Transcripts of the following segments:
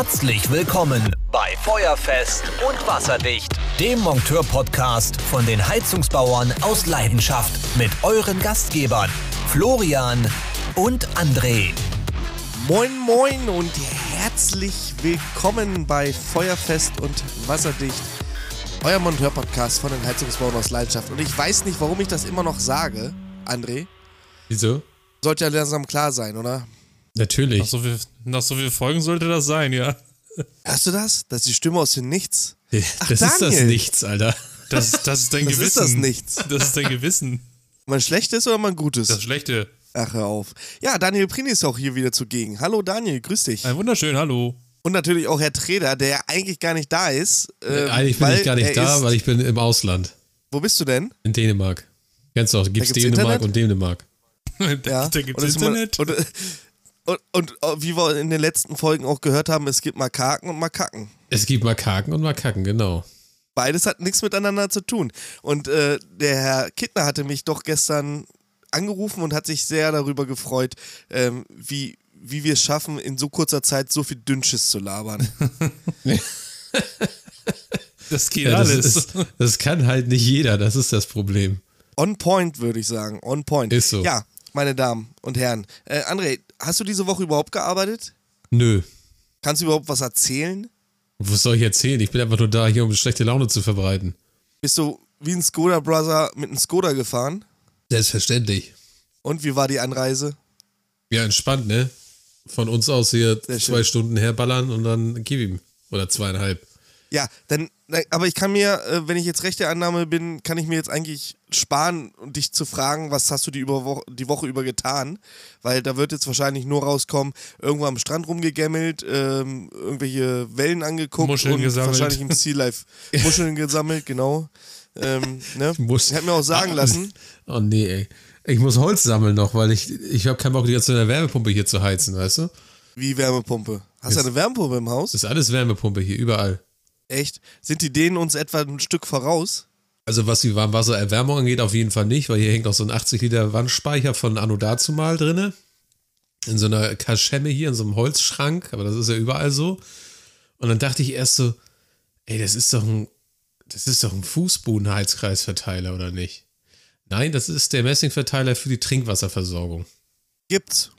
Herzlich willkommen bei Feuerfest und Wasserdicht, dem Monteur-Podcast von den Heizungsbauern aus Leidenschaft mit euren Gastgebern Florian und André. Moin Moin und herzlich willkommen bei Feuerfest und Wasserdicht, euer Monteur-Podcast von den Heizungsbauern aus Leidenschaft. Und ich weiß nicht, warum ich das immer noch sage, André. Wieso? Sollte ja langsam klar sein, oder? Natürlich. Nach so, viel, nach so viel Folgen sollte das sein, ja. Hörst du das? Das ist die Stimme aus dem Nichts. Ach, das ist das Daniel. Nichts, Alter. Das, das ist dein Das Gewissen. ist das Nichts. Das ist dein Gewissen. Mein schlechtes oder mein gutes? Das Schlechte. Ach, hör auf. Ja, Daniel Prini ist auch hier wieder zugegen. Hallo Daniel, grüß dich. Ein wunderschön, hallo. Und natürlich auch Herr Treder, der eigentlich gar nicht da ist. ähm, Eigentlich bin ich gar nicht da, weil ich bin im Ausland. Wo bist du denn? In Dänemark. Kennst du auch, gibt's gibt's Dänemark Internet? und Dänemark. Ja. Da gibt's Und es Internet. Und, und, und, und wie wir in den letzten Folgen auch gehört haben, es gibt Makaken und Makaken. Es gibt Makaken und Makaken, genau. Beides hat nichts miteinander zu tun. Und äh, der Herr Kittner hatte mich doch gestern angerufen und hat sich sehr darüber gefreut, ähm, wie, wie wir es schaffen, in so kurzer Zeit so viel Dünnschiss zu labern. Das geht Ja, das, alles. ist, das kann halt nicht jeder, das ist das Problem. On point, würde ich sagen. On point. Ist so. Ja, meine Damen und Herren. Äh, André, hast du diese Woche überhaupt gearbeitet? Nö. Kannst du überhaupt was erzählen? Was soll ich erzählen? Ich bin einfach nur da, hier um schlechte Laune zu verbreiten. Bist du wie ein Skoda Brother mit einem Skoda gefahren? Selbstverständlich. Und wie war die Anreise? Ja, entspannt, ne? Von uns aus hier Sehr zwei schön. Stunden herballern und dann gib ihm. Oder zweieinhalb. Ja, dann, aber ich kann mir, äh, wenn ich jetzt recht der Annahme bin, kann ich mir jetzt eigentlich sparen, um dich zu fragen, was hast du die, über Wo die Woche über getan? Weil da wird jetzt wahrscheinlich nur rauskommen, irgendwo am Strand rumgegemmelt, ähm, irgendwelche Wellen angeguckt Muscheln und gesammelt. wahrscheinlich im Sea Life Muscheln gesammelt, genau. Ähm, ne? Ich habe mir auch sagen lassen, Oh nee, ey. Ich muss Holz sammeln noch, weil ich, ich habe keinen Bock, die ganze Wärmepumpe hier zu heizen, weißt du? wie Wärmepumpe. Hast du eine Wärmepumpe im Haus? Ist alles Wärmepumpe hier, überall. Echt? Sind die denen uns etwa ein Stück voraus? Also was die Warmwassererwärmung angeht, auf jeden Fall nicht, weil hier hängt auch so ein 80 Liter Wandspeicher von Anno dazumal drinne. In so einer Kaschemme hier, in so einem Holzschrank, aber das ist ja überall so. Und dann dachte ich erst so, ey, das ist doch ein, das ist doch ein Fußbodenheizkreisverteiler, oder nicht? Nein, das ist der Messingverteiler für die Trinkwasserversorgung. Gibt's.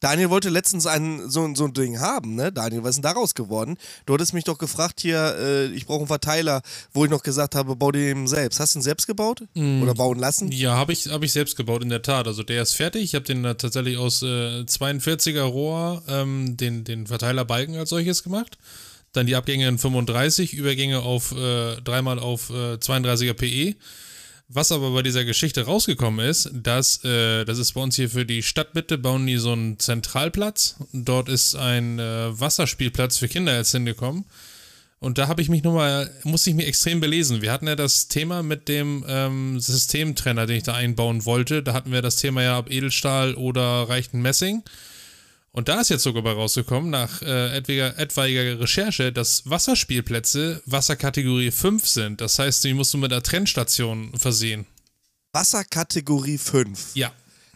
Daniel wollte letztens ein, so, so ein Ding haben, ne? Daniel, was ist denn daraus geworden? Du hattest mich doch gefragt hier, äh, ich brauche einen Verteiler, wo ich noch gesagt habe, bau den selbst. Hast du ihn selbst gebaut? Oder bauen lassen? Ja, habe ich, hab ich selbst gebaut, in der Tat. Also der ist fertig. Ich habe den da tatsächlich aus äh, 42er Rohr, ähm, den, den Verteilerbalken als solches gemacht. Dann die Abgänge in 35, Übergänge auf äh, dreimal auf äh, 32er PE. Was aber bei dieser Geschichte rausgekommen ist, dass, äh, das ist bei uns hier für die Stadtmitte, bauen die so einen Zentralplatz. Dort ist ein äh, Wasserspielplatz für Kinder jetzt hingekommen. Und da habe ich mich nochmal, musste ich mich extrem belesen. Wir hatten ja das Thema mit dem ähm, Systemtrenner, den ich da einbauen wollte. Da hatten wir das Thema ja, ob Edelstahl oder reicht ein Messing. Und da ist jetzt sogar bei rausgekommen, nach äh, etwaiger, etwaiger Recherche, dass Wasserspielplätze Wasserkategorie 5 sind. Das heißt, die musst du mit einer Trennstation versehen. Wasserkategorie 5. Ja.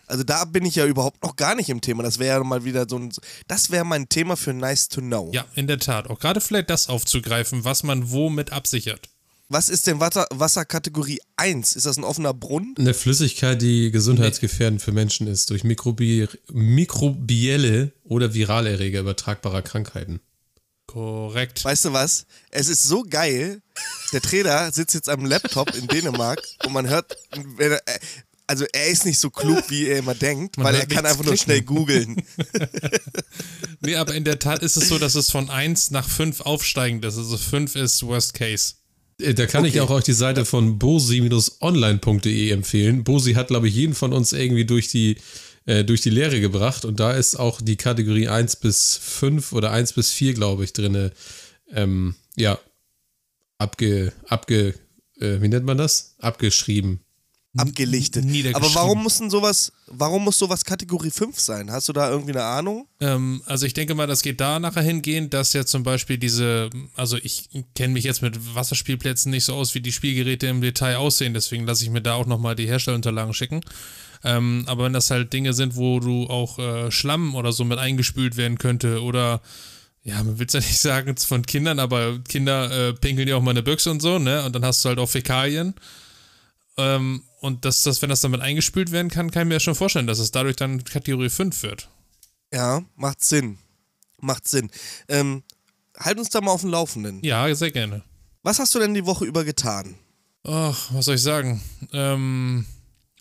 Also da bin ich ja überhaupt noch gar nicht im Thema. Das wäre ja mal wieder so ein. Das wäre mein Thema für Nice to Know. Ja, in der Tat. Auch gerade vielleicht das aufzugreifen, was man womit absichert. Was ist denn Wasser, Wasserkategorie 1? Ist das ein offener Brunnen? Eine Flüssigkeit, die gesundheitsgefährdend für Menschen ist, durch Mikrobi mikrobielle oder Viralerreger übertragbarer Krankheiten. Korrekt. Weißt du was? Es ist so geil. Der Trainer sitzt jetzt am Laptop in Dänemark und man hört, wenn also er ist nicht so klug, wie er immer denkt, Man weil er kann einfach nur schnell klicken. googeln. Nee, aber in der Tat ist es so, dass es von 1 nach 5 aufsteigend ist. Also 5 ist Worst Case. Äh, Da kann ich Okay. auch euch die Seite von bosi-online.de empfehlen. Bosi hat, glaube ich, jeden von uns irgendwie durch die, äh, durch die Lehre gebracht und da ist auch die Kategorie 1 bis 5 oder 1 bis 4, glaube ich, drinne. Ähm, ja, abge, abge, äh, wie nennt man das? Abgeschrieben. Abgelichtet. Aber warum muss denn sowas, warum muss sowas Kategorie 5 sein? Hast du da irgendwie eine Ahnung? Ähm, also ich denke mal, das geht da nachher hingehen, dass ja zum Beispiel diese, also ich kenne mich jetzt mit Wasserspielplätzen nicht so aus, wie die Spielgeräte im Detail aussehen, deswegen lasse ich mir da auch nochmal die Herstellunterlagen schicken. Ähm, aber wenn das halt Dinge sind, wo du auch äh, Schlamm oder so mit eingespült werden könnte oder ja, man will es ja nicht sagen von Kindern, aber Kinder äh, pinkeln ja auch mal eine Büchse und so, ne? Und dann hast du halt auch Fäkalien. Ähm, und dass das, wenn das damit eingespült werden kann, kann ich mir ja schon vorstellen, dass es dadurch dann Kategorie 5 wird. Ja, macht Sinn. Macht Sinn. Ähm, halt uns da mal auf dem Laufenden. Ja, sehr gerne. Was hast du denn die Woche über getan? Ach, was soll ich sagen? Ähm,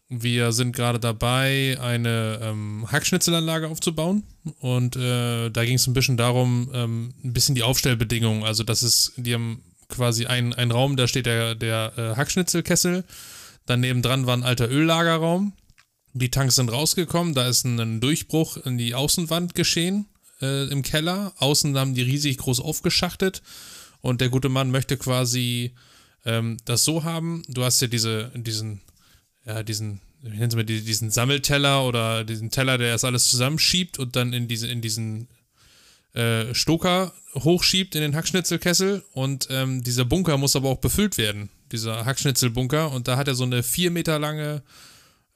wir sind gerade dabei, eine ähm, Hackschnitzelanlage aufzubauen. Und äh, da ging es ein bisschen darum, ähm, ein bisschen die Aufstellbedingungen. Also, das ist, die haben quasi einen, einen Raum, da steht der, der äh, Hackschnitzelkessel. Daneben dran war ein alter Öllagerraum. Die Tanks sind rausgekommen, da ist ein, Durchbruch in die Außenwand geschehen äh, im Keller. Außen haben die riesig groß aufgeschachtet. Und der gute Mann möchte quasi ähm, das so haben. Du hast ja diese, diesen ja, diesen, wie nennen Sie diesen Sammelteller oder diesen Teller, der das alles zusammenschiebt und dann in, diese, in diesen äh, Stoker hochschiebt in den Hackschnitzelkessel und ähm, dieser Bunker muss aber auch befüllt werden, dieser Hackschnitzelbunker und da hat er so eine vier Meter lange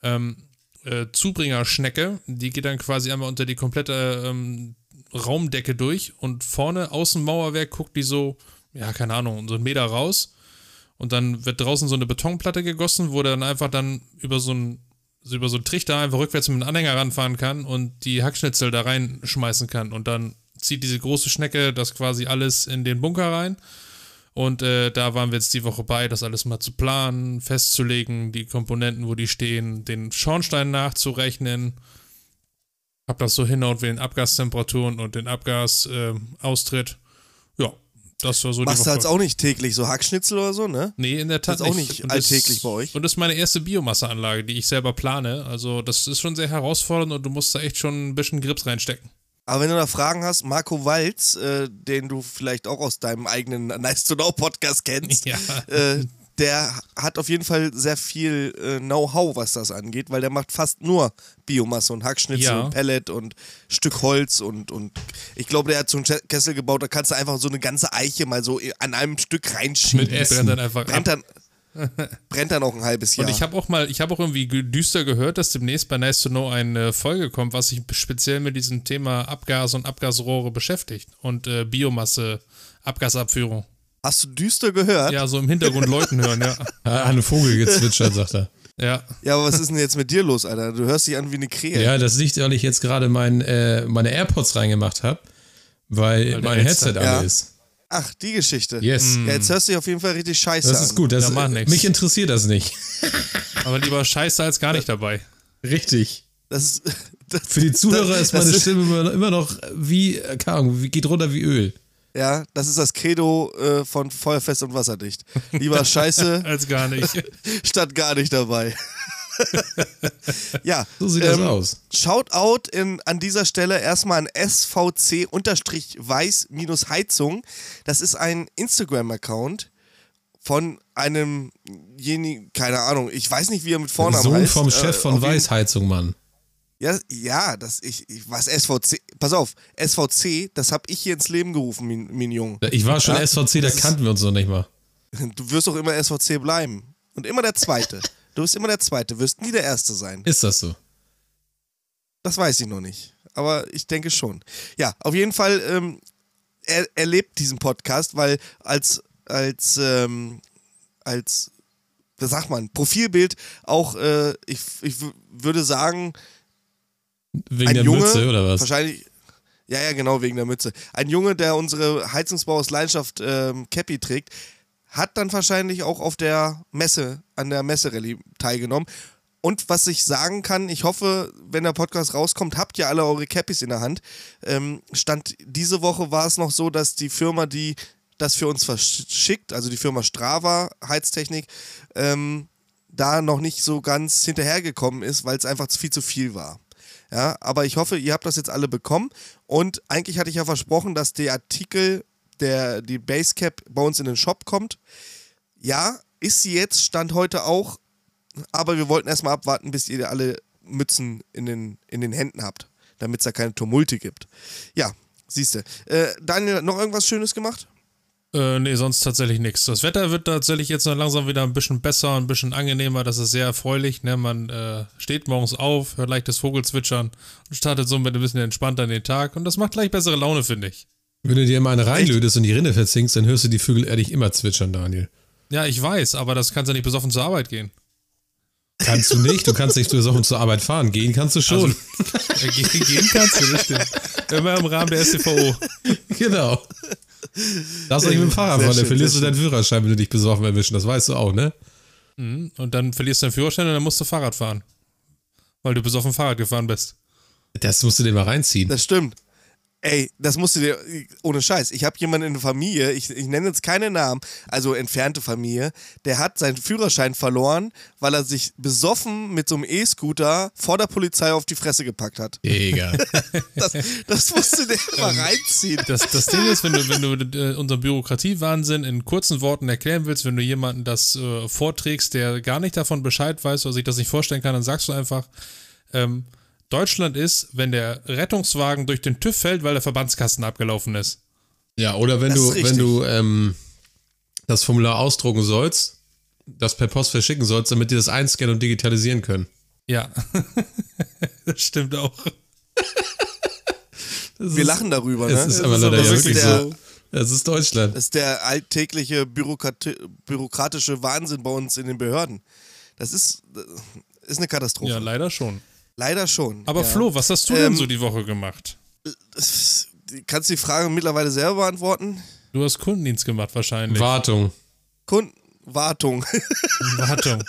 ähm, äh, Zubringerschnecke, die geht dann quasi einmal unter die komplette ähm, Raumdecke durch und vorne Außenmauerwerk guckt die so, ja, keine Ahnung, so einen Meter raus und dann wird draußen so eine Betonplatte gegossen, wo dann einfach dann über so so über so einen Trichter einfach rückwärts mit dem Anhänger ranfahren kann und die Hackschnitzel da reinschmeißen kann. Und dann zieht diese große Schnecke das quasi alles in den Bunker rein. Und äh, da waren wir jetzt die Woche bei, das alles mal zu planen, festzulegen, die Komponenten, wo die stehen, den Schornstein nachzurechnen. Hab das so hinhaut wie den Abgastemperaturen und den Abgasaustritt. Äh, ja, das war so Machst die du Woche. jetzt auch nicht täglich so Hackschnitzel oder so, ne? Nee, in der Tat Das ist auch nicht Und alltäglich bei euch. Und das ist meine erste Biomasseanlage, die ich selber plane. Also das ist schon sehr herausfordernd und du musst da echt schon ein bisschen Grips reinstecken. Aber wenn du da Fragen hast, Marco Walz, äh, den du vielleicht auch aus deinem eigenen Nice to Know Podcast kennst, Ja. äh, der hat auf jeden Fall sehr viel äh, Know-how, was das angeht, weil der macht fast nur Biomasse und Hackschnitzel Ja. und Pellet und Stück Holz und, und ich glaube, der hat so einen Ke- Kessel gebaut, da kannst du einfach so eine ganze Eiche mal so an einem Stück reinschieben. Mit Essen. brennt dann einfach brennt ab. dann, brennt dann auch ein halbes Jahr. Und ich habe auch mal, ich habe auch irgendwie ge- düster gehört, dass demnächst bei Nice to Know eine Folge kommt, was sich speziell mit diesem Thema Abgas und Abgasrohre beschäftigt und äh, Biomasse, Abgasabführung. Hast du düster gehört? Ja, so im Hintergrund Leuten hören, ja. Ah, eine Vogel gezwitschert, sagt er. Ja. Ja, aber was ist denn jetzt mit dir los, Alter? Du hörst dich an wie eine Krähe. Ja, das liegt, weil ich jetzt gerade mein, äh, meine AirPods reingemacht habe, weil, Weil mein Headset- Headset Ja. alle ist. Ach, die Geschichte. Yes. Ja, jetzt hörst du dich auf jeden Fall richtig scheiße Das ist gut. Das, Ja, macht nix. mich interessiert das nicht. Aber lieber scheiße als gar nicht dabei. Richtig. Das ist, das, Für die Zuhörer ist das meine ist- Stimme immer, immer noch wie, äh, keine Ahnung, wie, geht runter wie Öl. Ja, das ist das Credo äh, von Feuerfest und Wasserdicht. Lieber Scheiße Als gar nicht. statt gar nicht dabei. ja, So sieht das ähm, aus. Shoutout in, an dieser Stelle erstmal an SVC-Weiß-Heizung. Das ist ein Instagram-Account von einem jenigen, keine Ahnung, ich weiß nicht, wie er mit Vornamen Sohn heißt. vom Äh, Chef von auf jeden- Weißheizung, Mann. Ja, ja, das ich, ich was SVC. Pass auf, SVC, das hab ich hier ins Leben gerufen, mein, mein Jung. Ich war schon Ja, SVC, da das kannten wir uns noch nicht mal. Du wirst doch immer SVC bleiben und immer der Zweite. Du bist immer der Zweite, wirst nie der Erste sein. Ist das so? Das weiß ich noch nicht, aber ich denke schon. Ja, auf jeden Fall. Ähm, er, er lebt diesen Podcast, weil als als ähm, als was sagt man Profilbild auch äh, ich, ich würde sagen Wegen ein der Junge, Mütze oder was? Wahrscheinlich. Ja, ja, genau, wegen der Mütze. Ein Junge, der unsere Heizungsbau aus Leidenschaft ähm, Cappy trägt, hat dann wahrscheinlich auch auf der Messe, an der Messerallye teilgenommen. Und was ich sagen kann, ich hoffe, wenn der Podcast rauskommt, habt ihr alle eure Cappies in der Hand. Ähm, Stand diese Woche war es noch so, dass die Firma, die das für uns verschickt, also die Firma Strava Heiztechnik, ähm, da noch nicht so ganz hinterhergekommen ist, weil es einfach viel zu viel war. Ja, aber ich hoffe, ihr habt das jetzt alle bekommen. Und eigentlich hatte ich ja versprochen, dass der Artikel, der, die Basecap bei uns in den Shop kommt. Ja, ist sie jetzt, stand heute auch. Aber wir wollten erstmal abwarten, bis ihr alle Mützen in den, in den Händen habt, damit es da keine Tumulte gibt. Ja, siehst du. Äh, Daniel, noch irgendwas Schönes gemacht? Äh, nee, sonst tatsächlich nichts. Das Wetter wird tatsächlich jetzt noch langsam wieder ein bisschen besser, ein bisschen angenehmer. Das ist sehr erfreulich. Ne? Man äh, steht morgens auf, hört leichtes Vogelzwitschern und startet somit ein bisschen entspannter in den Tag. Und das macht gleich bessere Laune, finde ich. Wenn du dir immer eine reinlötest und die Rinne verzinkst, dann hörst du die Vögel ehrlich immer zwitschern, Daniel. Ja, ich weiß, aber das kannst du nicht besoffen zur Arbeit gehen. Kannst du nicht, du kannst nicht besoffen zur Arbeit fahren. Gehen kannst du schon. Also, äh, gehen, gehen kannst du, das stimmt. Immer im Rahmen der STVO. genau. Du nicht mit dem Fahrrad fahren, dann verlierst du deinen Führerschein, wenn du dich besoffen erwischen. Das weißt du auch, ne? Mhm. Und dann verlierst du deinen Führerschein und dann musst du Fahrrad fahren. Weil du besoffen Fahrrad gefahren bist. Das musst du dir mal reinziehen. Das stimmt. Ey, das musst du dir, ohne Scheiß, ich habe jemanden in der Familie, ich, ich nenne jetzt keine Namen, also entfernte Familie, der hat seinen Führerschein verloren, weil er sich besoffen mit so einem E-Scooter vor der Polizei auf die Fresse gepackt hat. Egal. das, das musst du dir mal reinziehen. Das, das Ding ist, wenn du, wenn du äh, unseren Bürokratiewahnsinn in kurzen Worten erklären willst, wenn du jemanden das äh, vorträgst, der gar nicht davon Bescheid weiß oder sich das nicht vorstellen kann, dann sagst du einfach, ähm, Deutschland ist, wenn der Rettungswagen durch den TÜV fällt, weil der Verbandskasten abgelaufen ist. Ja, oder wenn Das du, wenn du ähm, das Formular ausdrucken sollst, das per Post verschicken sollst, damit die das einscannen und digitalisieren können. Ja, das stimmt auch. Das Wir ist, lachen darüber, ne? Es ist Das aber leider aber ja wirklich wirklich der- so. Das ist Deutschland. Das ist der alltägliche Bürokrati bürokratische Wahnsinn bei uns in den Behörden. Das ist, das ist eine Katastrophe. Ja, leider schon. Leider schon. Aber ja. Flo, was hast du denn Ähm, so die Woche gemacht? Kannst du die Frage mittlerweile selber beantworten? Du hast Kundendienst gemacht wahrscheinlich. Wartung. Kunden, Wartung. Wartung.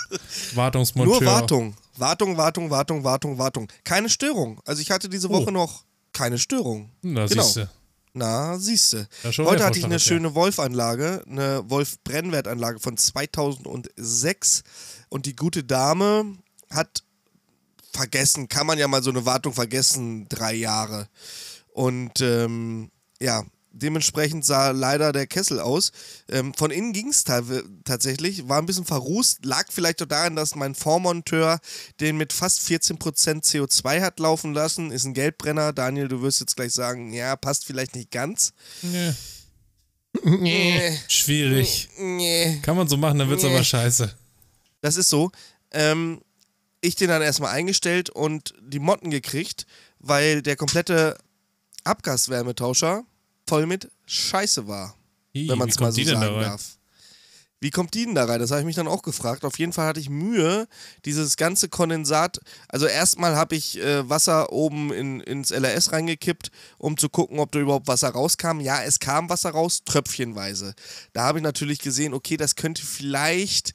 Wartungsmonteur. Nur Wartung. Wartung, Wartung, Wartung, Wartung, Wartung. Keine Störung. Also ich hatte diese Woche Oh. noch keine Störung. Na, Genau. siehste. Na, siehste. Heute hatte ich eine schöne Wolf-Anlage, eine Wolf-Brennwertanlage von 2006 und die gute Dame hat vergessen, kann man ja mal so eine Wartung vergessen, drei Jahre. Und ähm, ja, dementsprechend sah leider der Kessel aus. Ähm, von innen ging es tatsächlich, war ein bisschen verrußt, lag vielleicht auch daran, dass mein Vormonteur den mit fast 14% CO2 hat laufen lassen. Ist ein Gelbbrenner. Daniel, du wirst jetzt gleich sagen, ja, passt vielleicht nicht ganz. Nee. Nee. Schwierig. Nee. Kann man so machen, dann wird's Nee. aber scheiße. Das ist so. Ähm, ich den dann erstmal eingestellt und die Motten gekriegt, weil der komplette Abgaswärmetauscher voll mit Scheiße war. Ih, wenn man es mal so sagen darf. Wie kommt die denn da rein? Das habe ich mich dann auch gefragt. Auf jeden Fall hatte ich Mühe, dieses ganze Kondensat. Also erstmal habe ich äh, Wasser oben in, ins LRS reingekippt, um zu gucken, ob da überhaupt Wasser rauskam. Ja, es kam Wasser raus, tröpfchenweise. Da habe ich natürlich gesehen, okay, das könnte vielleicht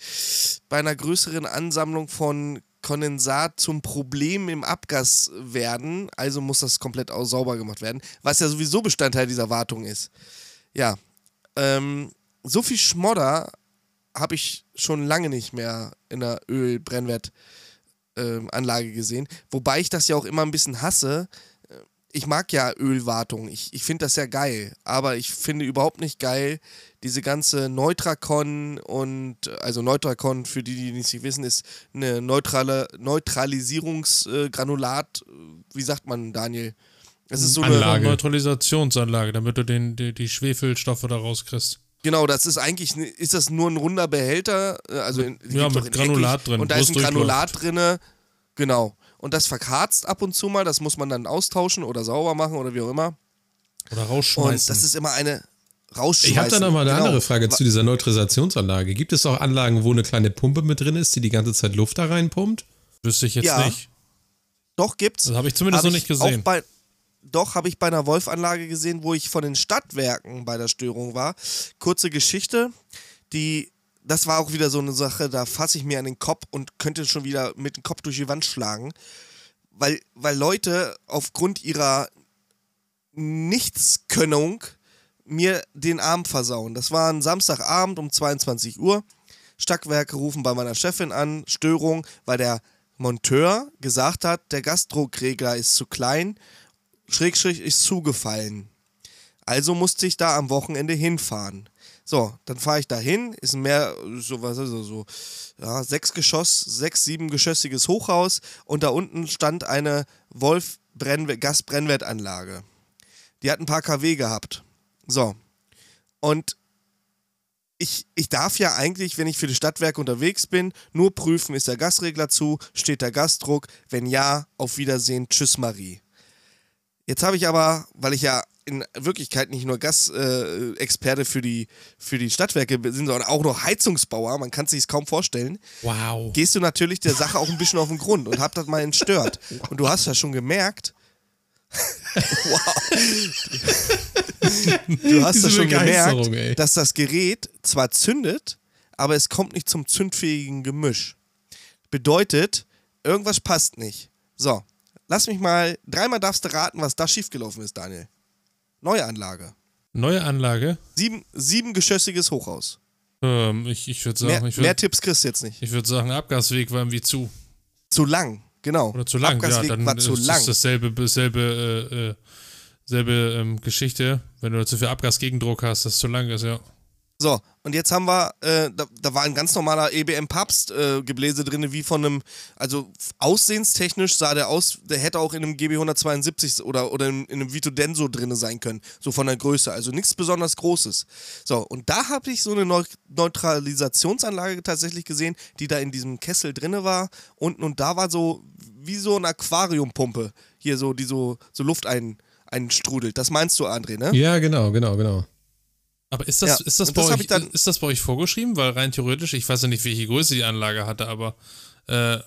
bei einer größeren Ansammlung von Kondensat zum Problem im Abgas werden. Also muss das komplett auch sauber gemacht werden, was ja sowieso Bestandteil dieser Wartung ist. Ja, ähm, so viel Schmodder habe ich schon lange nicht mehr in der Ölbrennwertanlage gesehen. Wobei ich das ja auch immer ein bisschen hasse. Äh, Ich mag ja Ölwartung. Ich, ich finde das ja geil. Aber ich finde überhaupt nicht geil, diese ganze Neutrakon und, also Neutrakon, für die, die nicht wissen, ist eine neutrale Neutralisierungsgranulat, wie sagt man, Daniel? Das ist so eine, Anlage. Neutralisationsanlage, damit du den, die, die Schwefelstoffe da rauskriegst. Genau, das ist eigentlich, ist das nur ein runder Behälter, äh, also in, Ja, mit Granulat eckig, drin, Und da ist es ein Granulat drinne, genau. Und das verkarzt ab und zu mal, das muss man dann austauschen oder sauber machen oder wie auch immer. Oder Und rausschmeißen. das ist immer eine rausschmeißen. Ich habe da nochmal eine genau. andere Frage zu dieser Neutralisationsanlage. Gibt es auch Anlagen, wo eine kleine Pumpe mit drin ist, die die ganze Zeit Luft da reinpumpt? Wüsste ich jetzt Ja. nicht. Doch, gibt's. Das habe ich zumindest Hab noch ich nicht gesehen. Auch bei, doch, habe ich bei einer Wolf-Anlage gesehen, wo ich von den Stadtwerken bei der Störung war. Kurze Geschichte, die, das war auch wieder so eine Sache, da fasse ich mir an den Kopf und könnte schon wieder mit dem Kopf durch die Wand schlagen. Weil, weil Leute aufgrund ihrer Nichtskönnung mir den Abend versauen. Das war ein Samstagabend um 22 Uhr. Stadtwerke rufen bei meiner Chefin an, Störung, weil der Monteur gesagt hat, der Gasdruckregler ist zu klein, Schrägstrich ist zugefallen. Also musste ich da am Wochenende hinfahren. So, dann fahre ich da hin, ist ein mehr, so, was ist das, so, ja, sechs Geschoss, sechs, sieben geschossiges Hochhaus und da unten stand eine Wolf Gasbrennwertanlage. Die hat ein paar kW gehabt. So. Und ich, ich darf ja eigentlich, wenn ich für die Stadtwerke unterwegs bin, nur prüfen, ist der Gasregler zu, steht der Gasdruck, wenn ja, auf Wiedersehen, tschüss Marie. Jetzt habe ich aber, weil ich ja in Wirklichkeit nicht nur Gasexperte äh, für, die, für die Stadtwerke sind, sondern auch noch Heizungsbauer, man kann es sich kaum vorstellen, Wow. gehst du natürlich der Sache auch ein bisschen auf den Grund und hab das mal entstört. Und du hast ja schon gemerkt, wow. Du hast ja schon gemerkt, ey. dass das Gerät zwar zündet, aber es kommt nicht zum zündfähigen Gemisch. Bedeutet, irgendwas passt nicht. So, lass mich mal, dreimal darfst du raten, was da schiefgelaufen ist, Daniel. Neue Anlage. Neue Anlage. Sieben, siebengeschossiges Hochhaus. Ähm, ich ich würde Mehr, sagen, ich mehr würde Tipps kriegst du jetzt nicht. ich würd sagen, Abgasweg war irgendwie zu. Zu lang, genau. Oder zu lang. Ja, Abgasweg dann war zu ist lang. es dasselbe, selbe, äh, äh, selbe ähm, Geschichte. Wenn du zu viel Abgasgegendruck hast, das zu lang ist, ja. So, und jetzt haben wir, äh, da, da war ein ganz normaler EBM-Papst-Gebläse äh, drin, wie von einem, also aussehenstechnisch sah der aus, der hätte auch in einem GB 172 oder, oder in, in einem Vito Denso drin sein können, so von der Größe, also nichts besonders Großes. So, und da habe ich so eine Neu Neutralisationsanlage tatsächlich gesehen, die da in diesem Kessel drinne war, unten und da war so, wie so eine Aquariumpumpe, hier so, die so, so Luft ein, einstrudelt. Das meinst du, André, ne? Ja, genau, genau, genau. Aber ist das, Ja, ist, das bei das euch, dann- ist das bei euch vorgeschrieben? Weil rein theoretisch, ich weiß ja nicht, welche Größe die Anlage hatte, aber äh,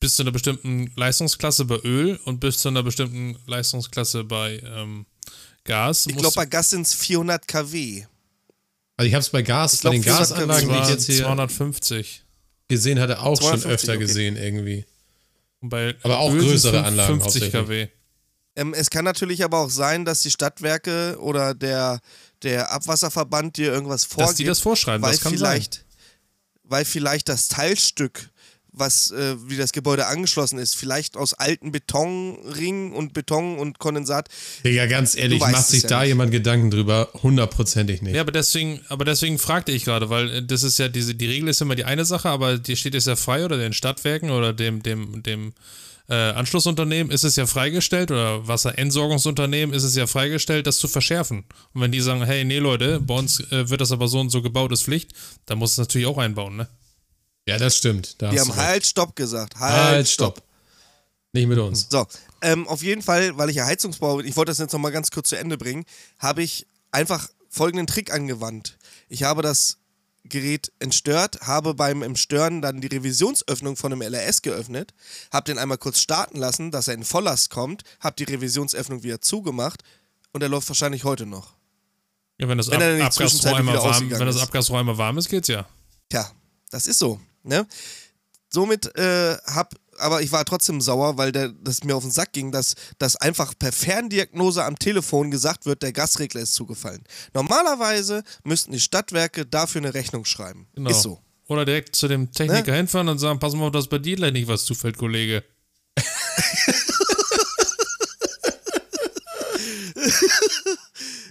bis zu einer bestimmten Leistungsklasse bei Öl und bis zu einer bestimmten Leistungsklasse bei ähm, Gas. Ich glaube, bei Gas sind es 400 kW. Also ich habe es bei Gas, Ich bei den glaub, Gasanlagen, die ich jetzt hier 250. gesehen hatte, auch schon 250, öfter okay. gesehen irgendwie. Aber auch Öl größere fünf- Anlagen 50 hauptsächlich. kW. Ähm, es kann natürlich aber auch sein, dass die Stadtwerke oder der, der Abwasserverband dir irgendwas vorgibt. Dass die das vorschreiben, weil das kann vielleicht, Weil vielleicht das Teilstück, was äh, wie das Gebäude angeschlossen ist, vielleicht aus alten Betonringen und Beton und Kondensat. Digga, ganz ehrlich, macht sich ja da nicht. jemand Gedanken drüber? Hundertprozentig nicht. Ja, aber deswegen, aber deswegen fragte ich gerade, weil äh, das ist ja diese, die Regel ist immer die eine Sache, aber dir steht es ja frei oder den Stadtwerken oder dem, dem, dem äh, Anschlussunternehmen ist es ja freigestellt oder Wasserentsorgungsunternehmen ist es ja freigestellt, das zu verschärfen. Und wenn die sagen, hey, nee, Leute, bei uns äh, wird das aber so und so gebaut, ist Pflicht, dann muss es natürlich auch einbauen, ne? Ja, das stimmt. Da Die haben halt Stopp gesagt. Halt, halt, stopp. Nicht mit uns. So, ähm, auf jeden Fall, weil ich ja Heizungsbauer bin, ich wollte das jetzt nochmal ganz kurz zu Ende bringen, habe ich einfach folgenden Trick angewandt. Ich habe das Gerät entstört, habe beim Entstören dann die Revisionsöffnung von einem LRS geöffnet, habe den einmal kurz starten lassen, dass er in Volllast kommt, habe die Revisionsöffnung wieder zugemacht und er läuft wahrscheinlich heute noch. Ja, wenn das Wenn Ab Abgasrohr einmal warm, wenn das. Abgasrohr einmal warm ist, geht's ja. Tja, das ist so. Ne? Somit äh, hab, aber ich war trotzdem sauer, weil der, das mir auf den Sack ging, dass, dass einfach per Ferndiagnose am Telefon gesagt wird, der Gasregler ist zugefallen. Normalerweise müssten die Stadtwerke dafür eine Rechnung schreiben. Genau. Ist so. Oder direkt zu dem Techniker Ne? hinfahren und sagen, pass mal auf, dass bei dir gleich nicht was zufällt, Kollege.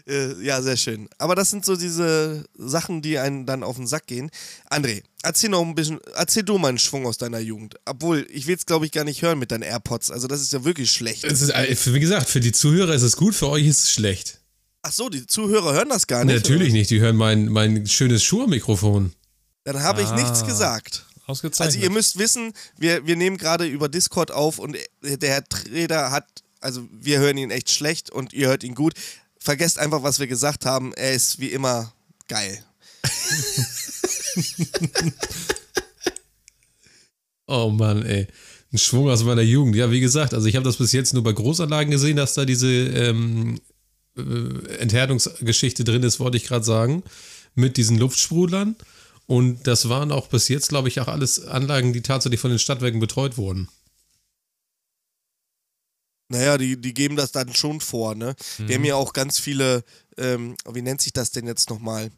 Äh, ja, sehr schön. Aber das sind so diese Sachen, die einen dann auf den Sack gehen. André, erzähl noch ein bisschen, erzähl du mal einen Schwung aus deiner Jugend. Obwohl, ich will es glaube ich gar nicht hören mit deinen AirPods. Also das ist ja wirklich schlecht. Ist, äh, wie gesagt, für die Zuhörer ist es gut, für euch ist es schlecht. Ach so, die Zuhörer hören das gar nicht. Natürlich oder? nicht, die hören mein, mein schönes Schuhe-Mikrofon. Dann habe ich Ah. nichts gesagt. Ausgezeichnet. Also ihr müsst wissen, wir, wir nehmen gerade über Discord auf und der Herr Treder hat, also wir hören ihn echt schlecht und ihr hört ihn gut. Vergesst einfach, was wir gesagt haben. Er ist wie immer geil. Oh Mann, ey. Ein Schwung aus meiner Jugend. Ja, wie gesagt, also ich habe das bis jetzt nur bei Großanlagen gesehen, dass da diese ähm, äh, Enthärtungsgeschichte drin ist, wollte ich gerade sagen, mit diesen Luftsprudlern. Und das waren auch bis jetzt, glaube ich, auch alles Anlagen, die tatsächlich von den Stadtwerken betreut wurden. Naja, die, die geben das dann schon vor, ne? Wir haben ja auch ganz viele, ähm, wie nennt sich das denn jetzt nochmal?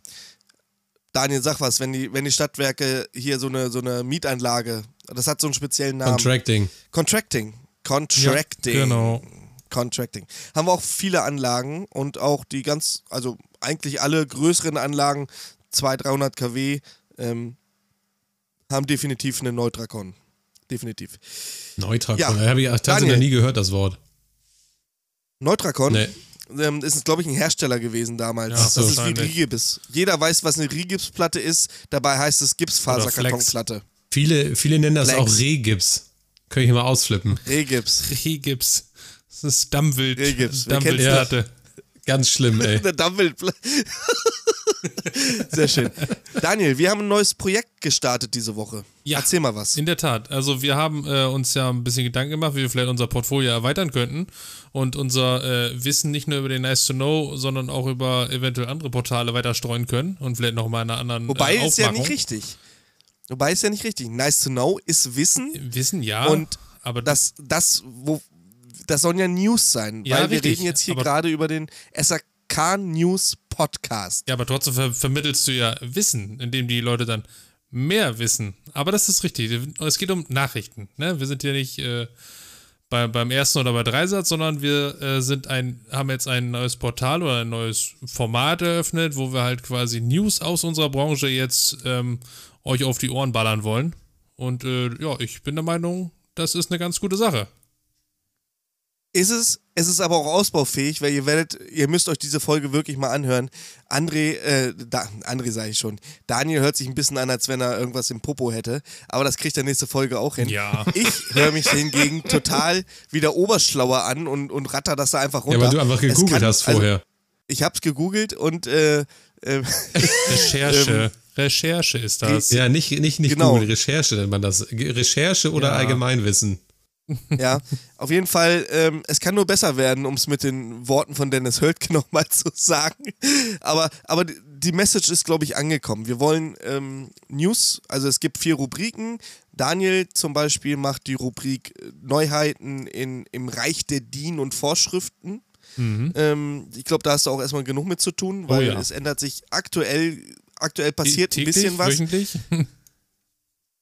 Daniel, sag was, wenn die, wenn die Stadtwerke hier so eine, so eine Mietanlage, das hat so einen speziellen Namen. Contracting. Contracting. Contracting. Ja, genau. Contracting. Haben wir auch viele Anlagen und auch die ganz, also eigentlich alle größeren Anlagen, 200, 300 kW, ähm, haben definitiv eine Neutrakon. Definitiv. Neutrakon. Ja, Ja, habe ich tatsächlich noch nie gehört, das Wort. Neutrakon Nee. ähm, ist, glaube ich, ein Hersteller gewesen damals. Ja, das ist wie. Rigips. Jeder weiß, was eine Rigipsplatte ist. Dabei heißt es Gipsfaserkartonplatte. Viele, viele nennen das Flex. auch Rehgips. Könnte ich mal ausflippen. Regips. Regips. Das ist Dammwild. Regips. Dammwildplatte. Ganz schlimm, ey. Der Dumble. Sehr schön. Daniel, wir haben ein neues Projekt gestartet diese Woche. Ja. Erzähl mal was. In der Tat. Also wir haben äh, uns ja ein bisschen Gedanken gemacht, wie wir vielleicht unser Portfolio erweitern könnten und unser äh, Wissen nicht nur über den Nice to Know, sondern auch über eventuell andere Portale weiter streuen können und vielleicht nochmal in einer anderen Wobei äh, ist ja nicht richtig. Wobei ist ja nicht richtig. Nice to know ist Wissen Wissen, ja. und aber das, das, wo, das sollen ja News sein. Ja, weil wir richtig, reden jetzt hier gerade über den SAK News Podcast. Ja, aber trotzdem ver vermittelst du ja Wissen, indem die Leute dann mehr wissen. Aber das ist richtig. Es geht um Nachrichten. Ne? Wir sind hier nicht äh, bei, beim ersten oder bei Dreisatz, sondern wir äh, sind ein, haben jetzt ein neues Portal oder ein neues Format eröffnet, wo wir halt quasi News aus unserer Branche jetzt ähm, euch auf die Ohren ballern wollen. Und äh, ja, ich bin der Meinung, das ist eine ganz gute Sache. Ist es, es ist aber auch ausbaufähig, weil ihr werdet, ihr müsst euch diese Folge wirklich mal anhören. André, äh, da, André sage ich schon. Daniel hört sich ein bisschen an, als wenn er irgendwas im Popo hätte, aber das kriegt er nächste Folge auch hin. Ja. Ich höre mich hingegen total wieder oberschlauer an und, und ratter das da einfach Ja, runter. weil du einfach gegoogelt kann- hast vorher. Also, ich hab's gegoogelt und äh, äh, Recherche. Recherche ist das. ja, nicht, nicht, nicht genau. Google, Recherche nennt man das. Recherche oder Ja. Allgemeinwissen. Ja, auf jeden Fall, ähm, es kann nur besser werden, um es mit den Worten von Dennis Höltke nochmal zu sagen. Aber, aber die- Message ist, glaube ich, angekommen. Wir wollen ähm, News, also es gibt vier Rubriken. Daniel zum Beispiel macht die Rubrik äh, Neuheiten in, im Reich der DIN und Vorschriften. Ähm, ich glaube, da hast du auch erstmal genug mit zu tun, weil Mhm. Oh ja. es ändert sich aktuell, aktuell passiert ein bisschen was. Wöchentlich?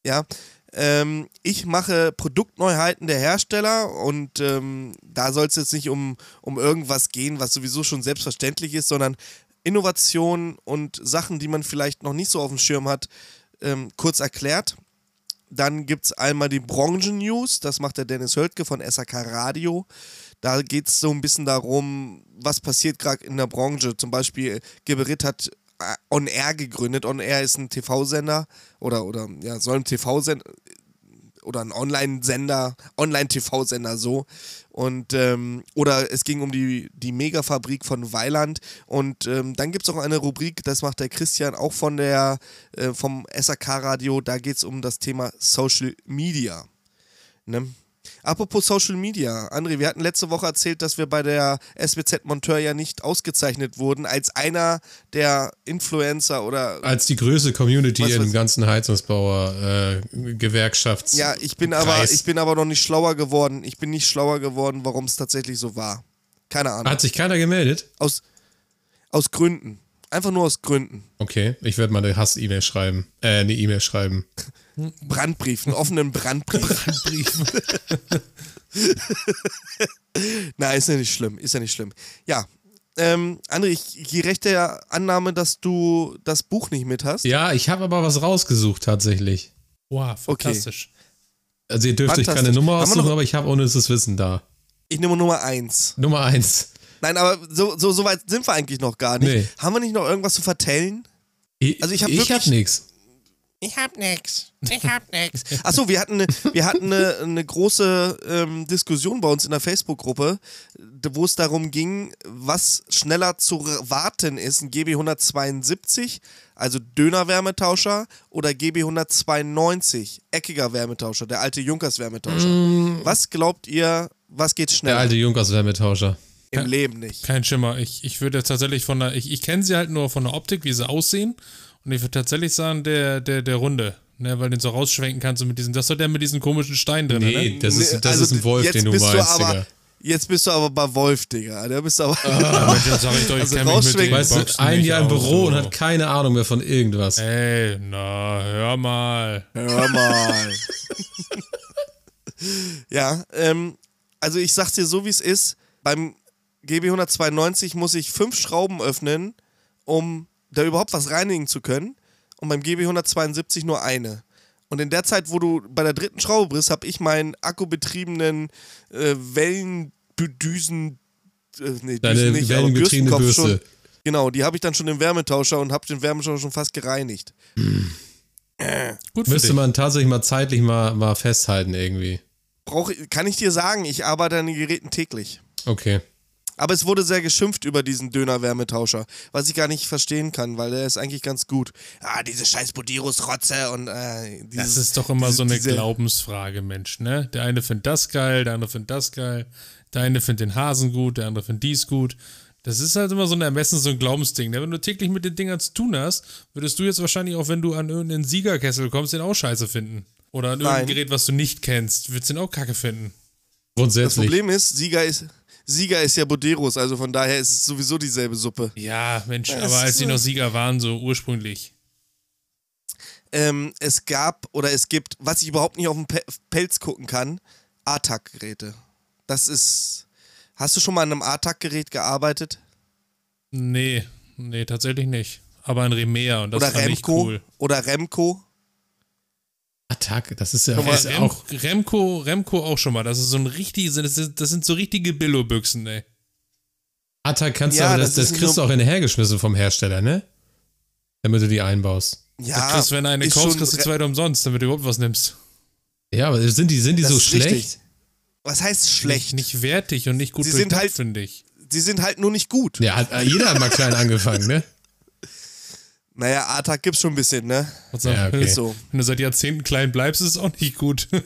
Ja. Ähm, ich mache Produktneuheiten der Hersteller und ähm, da soll es jetzt nicht um, um irgendwas gehen, was sowieso schon selbstverständlich ist, sondern Innovationen und Sachen, die man vielleicht noch nicht so auf dem Schirm hat, ähm, kurz erklärt. Dann gibt es einmal die Branchen-News, das macht der Dennis Höltke von SAK Radio. Da geht es so ein bisschen darum, was passiert gerade in der Branche. Zum Beispiel Geberit hat äh, On Air gegründet. On Air ist ein TV-Sender oder, oder ja, soll ein TV-Sender oder ein Online-Sender, Online-TV-Sender so. Und ähm, oder es ging um die, die Megafabrik von Weiland. Und ähm, dann gibt es auch eine Rubrik, das macht der Christian auch von der äh, vom SAK-Radio, da geht es um das Thema Social Media. Ne? Apropos Social Media, André, wir hatten letzte Woche erzählt, dass wir bei der SWZ Monteur ja nicht ausgezeichnet wurden als einer der Influencer oder Als die größte Community was- im ganzen Heizungsbauer äh, Gewerkschafts. Ja, ich bin aber ich bin aber noch nicht schlauer geworden. Ich bin nicht schlauer geworden, warum es tatsächlich so war. Keine Ahnung. Hat sich keiner gemeldet? Aus, aus Gründen. Einfach nur aus Gründen. Okay, ich werde mal eine Hass-E-Mail schreiben. Äh, eine E-Mail schreiben. Brandbrief, einen offenen Brandbrief. Na, ist ja nicht schlimm, ist ja nicht schlimm. Ja, ähm, André, ich gehe recht der Annahme, dass du das Buch nicht mit hast. Ja, ich habe aber was rausgesucht tatsächlich. Wow, fantastisch. Also ihr dürft euch keine. Nummer aussuchen, aber ich habe ohne das Wissen da. Ich nehme Nummer eins. Nummer eins. Nein, aber so, so, so weit sind wir eigentlich noch gar nicht. Nee. Haben wir nicht noch irgendwas zu vertellen? Ich, Also ich hab ich wirklich- hab nichts. Ich hab nix. Ich hab nix. Achso, wir hatten eine, wir hatten eine, eine große ähm, Diskussion bei uns in der Facebook-Gruppe, wo es darum ging, was schneller zu warten ist, ein GB 172, also Döner-Wärmetauscher, oder GB 192, eckiger Wärmetauscher, der alte Junkers-Wärmetauscher. Was glaubt ihr, was geht Der schneller? alte Junkers Wärmetauscher. Im Leben nicht. Kein Schimmer. Ich, ich würde tatsächlich von der, ich, ich kenne sie halt nur von der Optik, wie sie aussehen. Und ich würde tatsächlich sagen, der, der, der Runde. Ne, weil den so rausschwenken kannst du mit diesen, das doch der mit diesen komischen Steinen drin, Nee, ne? das ist, Nee, das also ist ein Wolf, den du bist meinst, aber, Digga. Jetzt bist du aber bei Wolf, Digga. Da bist du aber. Ja, jetzt sag ich doch, ich Also kenn mich mit Weißt du, ein Jahr im Büro und so. hat keine Ahnung mehr von irgendwas. Ey, na, hör mal. Hör mal. ja, ähm, also ich sag's dir so, wie es ist. Beim GB 192 muss ich fünf Schrauben öffnen, um da überhaupt was reinigen zu können. Und beim GB 172 nur eine. Und in der Zeit, wo du bei der dritten Schraube bist, habe ich meinen akkubetriebenen äh, Wellendüsen. Äh, nee, Deine Düsen nicht, aber Bürstenkopf Bürste. Schon, genau, die habe ich dann schon im Wärmetauscher und habe den Wärmetauscher schon fast gereinigt. Gut für Müsste dich. man tatsächlich mal zeitlich mal, mal festhalten irgendwie. Brauch, kann ich dir sagen, ich arbeite an den Geräten täglich. Okay. Aber es wurde sehr geschimpft über diesen Döner-Wärmetauscher, was ich gar nicht verstehen kann, weil der ist eigentlich ganz gut. Ah, diese scheiß Budirus-Rotze und äh, dieses, Das ist doch immer so eine diese- Glaubensfrage, Mensch, ne? Der eine findet das geil, der andere findet das geil, der eine findet den Hasen gut, der andere findet dies gut. Das ist halt immer so ein Ermessen, so ein Glaubensding. Ne? Wenn du täglich mit den Dingern zu tun hast, würdest du jetzt wahrscheinlich auch, wenn du an irgendeinen Siegerkessel kommst, den auch scheiße finden. Oder an irgendein. Gerät, was du nicht kennst, würdest du den auch kacke finden. Das Grundsätzlich. Problem ist, Sieger ist, Sieger ist ja Buderus, also von daher ist es sowieso dieselbe Suppe. Ja, Mensch, Das aber als so- noch Sieger waren, so ursprünglich. Ähm, es gab oder es gibt, was ich überhaupt nicht auf den Pe Pelz gucken kann, ATAC-Geräte. Das ist. Hast du schon mal an einem ATAC-Gerät gearbeitet? Nee, nee, tatsächlich nicht. Aber ein Remea und das oder fand Remco? cool. Oder Remco? Attacke, das ist ja mal, ist Rem, auch. Remco, Remco auch schon mal. Das ist so ein richtig, das, ist, das sind so richtige Billo-Büchsen, ey. Attack kannst Ja, du aber, das, das das ist kriegst du auch hinterhergeschmissen vom Hersteller, ne? Damit du die einbaust. Ja. du kriegst, wenn du eine kaufst, kriegst du zweite umsonst, damit du überhaupt was nimmst. Ja, aber sind die, sind die das so schlecht? richtig. Was heißt schlecht? Nicht, nicht wertig und nicht gut Sie sind durchdacht, halt- finde ich. Sie sind halt nur nicht gut. Ja, hat, jeder hat mal klein angefangen, ne? Naja, ATAC gibt's schon ein bisschen, ne? Also, Ja, okay. wenn, du, So. wenn du seit Jahrzehnten klein bleibst, ist es auch nicht gut.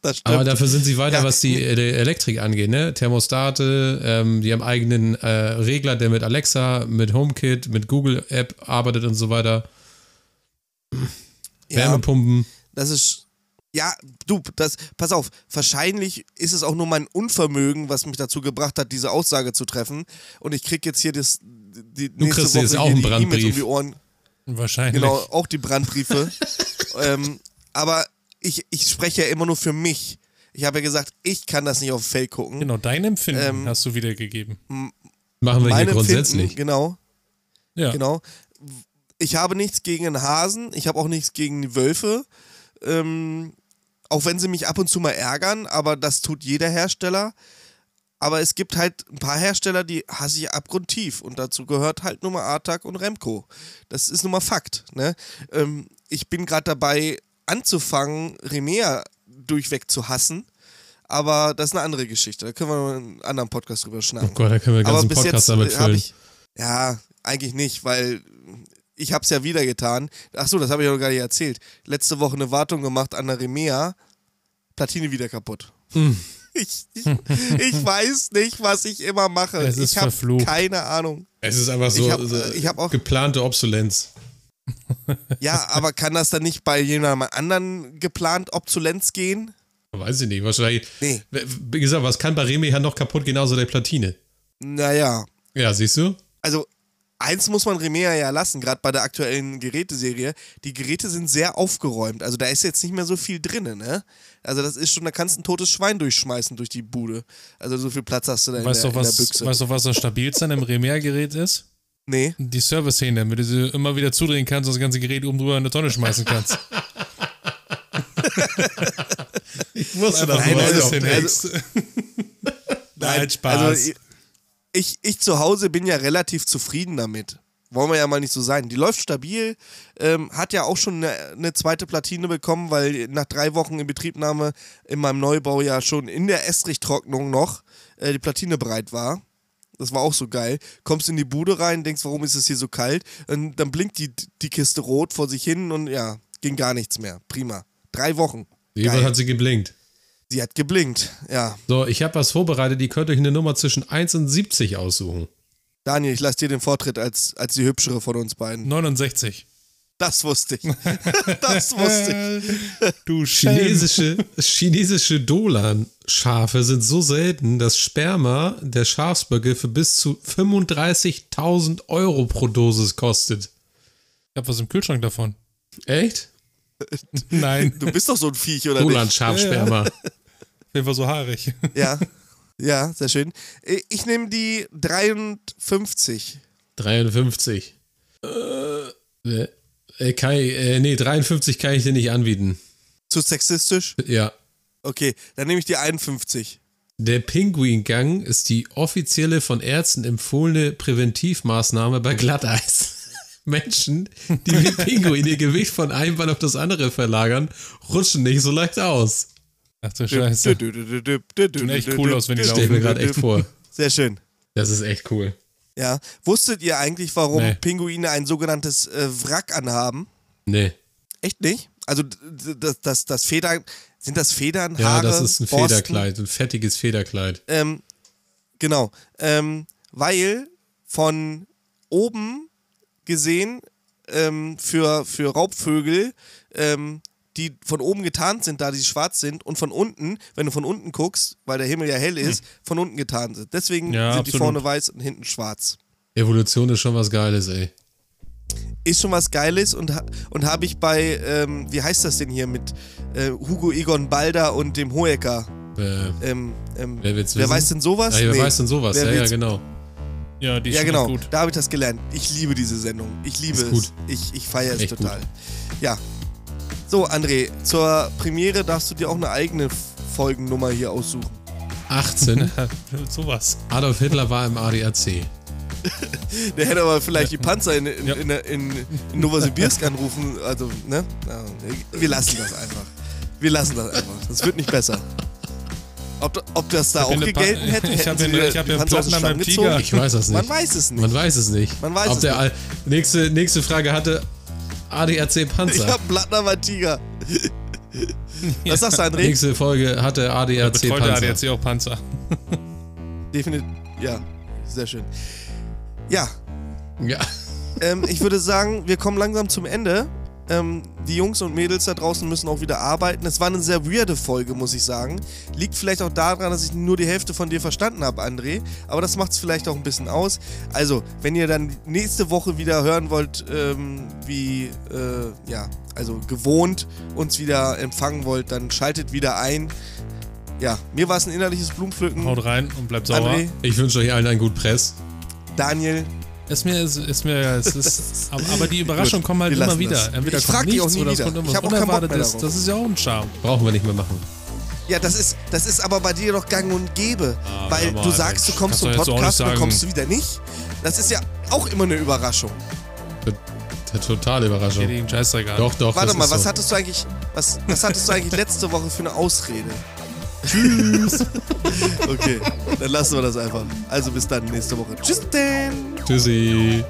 Das stimmt. Aber dafür sind sie weiter, Ja. was die äh, Elektrik angeht, ne? Thermostate, ähm, die haben eigenen äh, Regler, der mit Alexa, mit HomeKit, mit Google App arbeitet und so weiter. ja, Wärmepumpen. das ist. Ja, du, das, pass auf, wahrscheinlich ist es auch nur mein Unvermögen, was mich dazu gebracht hat, diese Aussage zu treffen. Und ich krieg jetzt hier das, die Du kriegst jetzt auch einen Brandbrief. um die Ohren. Wahrscheinlich. Genau, auch die Brandbriefe. ähm, aber ich, ich spreche ja immer nur für mich. Ich habe ja gesagt, ich kann das nicht auf dem Feld gucken. Genau, dein Empfinden Ähm, hast du wiedergegeben. Machen wir hier grundsätzlich. Empfinden, genau, Ja. genau. Ich habe nichts gegen einen Hasen, ich habe auch nichts gegen die Wölfe. Ähm, auch wenn sie mich ab und zu mal ärgern, aber das tut jeder Hersteller. Aber es gibt halt ein paar Hersteller, die hasse ich abgrundtief. Und dazu gehört halt nur mal Artag und Remco. Das ist nun mal Fakt. Ne? Ähm, ich bin gerade dabei, anzufangen, Remea durchweg zu hassen. Aber das ist eine andere Geschichte. Da können wir noch in einem anderen Podcast drüber Oh schnacken. Gott, da können wir den ganzen Podcast damit füllen. ich. Ja, eigentlich nicht, weil ich habe es ja wieder getan. Achso, das habe ich noch gar nicht erzählt. Letzte Woche eine Wartung gemacht an der Remea. Platine wieder kaputt. Hm. Ich, ich, ich weiß nicht, was ich immer mache. Es ist ich habe verflucht. keine Ahnung. Es ist einfach so, Ich hab- so ich hab auch- geplante Obsolenz. Ja, aber kann das dann nicht bei jemandem anderen geplant Obsolenz gehen? Weiß ich nicht. Wahrscheinlich. Nee. Wie gesagt, was kann bei Remi ja noch kaputt? Genauso der Platine. Naja, Ja, siehst du? also eins muss man Remea ja lassen, gerade bei der aktuellen Geräteserie. Die Geräte sind sehr aufgeräumt. Also da ist jetzt nicht mehr so viel drin, ne? Also das ist schon, da kannst du ein totes Schwein durchschmeißen durch die Bude. Also so viel Platz hast du da in, Weißt der, du, in der was, Büchse. weißt du, was das stabilste an einem Remea-Gerät ist? nee. Die Service-Hähne, damit du sie immer wieder zudrehen kannst und das ganze Gerät oben drüber in eine Tonne schmeißen kannst. Ich wusste Einfach Nein, nur also- alles hinhängst. Nein, Spaß. Also ich, ich zu Hause bin ja relativ zufrieden damit. Wollen wir ja mal nicht so sein. Die läuft stabil, ähm, hat ja auch schon eine, eine zweite Platine bekommen, weil nach drei Wochen in Betriebnahme in meinem Neubau ja schon in der Estrichtrocknung noch äh, die Platine bereit war. Das war auch so geil. Kommst in die Bude rein, denkst, warum ist es hier so kalt? Und dann blinkt die, die Kiste rot vor sich hin und ja, ging gar nichts mehr. Prima. Drei Wochen. Geil. hat sie geblinkt. Sie hat geblinkt. Ja. So, ich habe was vorbereitet. Ihr könnt euch eine Nummer zwischen 1 und 70 aussuchen. Daniel, ich lasse dir den Vortritt als, als die hübschere von uns beiden. 69. Das wusste ich. Das wusste ich. Du. Chinesische, chinesische Dolan-Schafe sind so selten, dass Sperma der Schafsböcke für bis zu 35.000 Euro pro Dosis kostet. Ich hab was im Kühlschrank davon. Echt? Nein, Du bist doch so ein Viech, oder nicht? Dolan-Schafsperma. Auf jeden Fall so haarig. Ja. Ja, sehr schön. Ich nehme die 53. 53. Äh, äh, Kai, äh, nee, 53 kann ich dir nicht anbieten. Zu sexistisch? Ja. Okay, dann nehme ich die 51. Der Pinguingang ist die offizielle von Ärzten empfohlene Präventivmaßnahme bei Glatteis. Menschen, die wie Pinguin ihr Gewicht von einem Bein auf das andere verlagern, rutschen nicht so leicht aus. Ach du Scheiße. Sieht echt cool aus, wenn die Stell mir laufen. gerade echt vor. Sehr schön. Das ist echt cool. Ja. Wusstet ihr eigentlich, warum Nee. Pinguine ein sogenanntes äh, Wrack anhaben? Nee. Echt nicht? Also das, das, das Federn, sind das Federn, Ja, Haare, das ist ein Borsten? Federkleid, ein fettiges Federkleid. Ähm, genau. Ähm, weil von oben gesehen ähm, für, für Raubvögel, ähm, die von oben getarnt sind, da die schwarz sind, und von unten, wenn du von unten guckst, weil der Himmel ja hell ist, von unten getarnt sind. Deswegen Hm. Ja, sind die absolut. vorne weiß und hinten schwarz. Evolution ist schon was Geiles, ey. Ist schon was Geiles und, und habe ich bei, ähm, wie heißt das denn hier, mit äh, Hugo Egon Balder und dem Hohecker. Äh, Ähm, ähm, Wer wer wissen? weiß denn sowas? ah, wer Nee. weiß denn sowas? Wer Ja, ja, genau. Ja, die ist Ja, genau. gut. Da habe ich das gelernt. Ich liebe diese Sendung. Ich liebe Ist es. gut. Ich, ich feiere es total. Ja. So, André, zur Premiere darfst du dir auch eine eigene Folgennummer hier aussuchen. 18. Sowas. Adolf Hitler war im ADAC. Der hätte aber vielleicht die Panzer in, in, Ja. in, in, in Novosibirsk anrufen. Also, ne? Ja, wir lassen das einfach. Wir lassen das einfach. Das wird nicht besser. Ob, ob das da auch gegolten hätte, ich hätten hab sie hier- wieder ich hab einen Platten an meinem Tiger. gezogen? Ich weiß das nicht. Man weiß es nicht. Man weiß es nicht. Man weiß Ob es der nicht. Nächste, nächste Frage hatte ADAC Ich Panzer. hab einen Platten am Tiger. Was sagst du, André? Nächste Folge hatte ADAC der Panzer. ADAC auch Panzer. Definitiv. Ja, sehr schön. Ja, Ja. ähm, ich würde sagen, wir kommen langsam zum Ende. Ähm, die Jungs und Mädels da draußen müssen auch wieder arbeiten. Es war eine sehr weirde Folge, muss ich sagen. Liegt vielleicht auch daran, dass ich nur die Hälfte von dir verstanden habe, André. Aber das macht es vielleicht auch ein bisschen aus. Also, wenn ihr dann nächste Woche wieder hören wollt, ähm, wie, äh, ja, also gewohnt uns wieder empfangen wollt, dann schaltet wieder ein. Ja, mir war es ein innerliches Blumenpflücken. Haut rein und bleibt sauber. André, Ich wünsche euch allen einen guten Press. Daniel, Ist mir, ist, ist mir, es ist, aber, die Überraschungen kommen halt immer wieder. das. Entweder Ich kommt frag die auch nichts nie oder es wieder. kommt Ich irgendwas Unerwartetes. Das ist ja auch ein Charme. Brauchen wir nicht mehr machen. Ja, das ist, das ist aber bei dir doch gang und gäbe. Ah, weil du sagst, du kommst zum Podcast, dann kommst du wieder nicht. Das ist ja auch immer eine Überraschung. Totale Überraschung. An. Doch, doch. Warte mal, ist was so. hattest du eigentlich, was, was hattest du eigentlich letzte Woche für eine Ausrede? Tschüss. okay, dann lassen wir das einfach. Also bis dann nächste Woche. Tschüss denn. Tschüssi.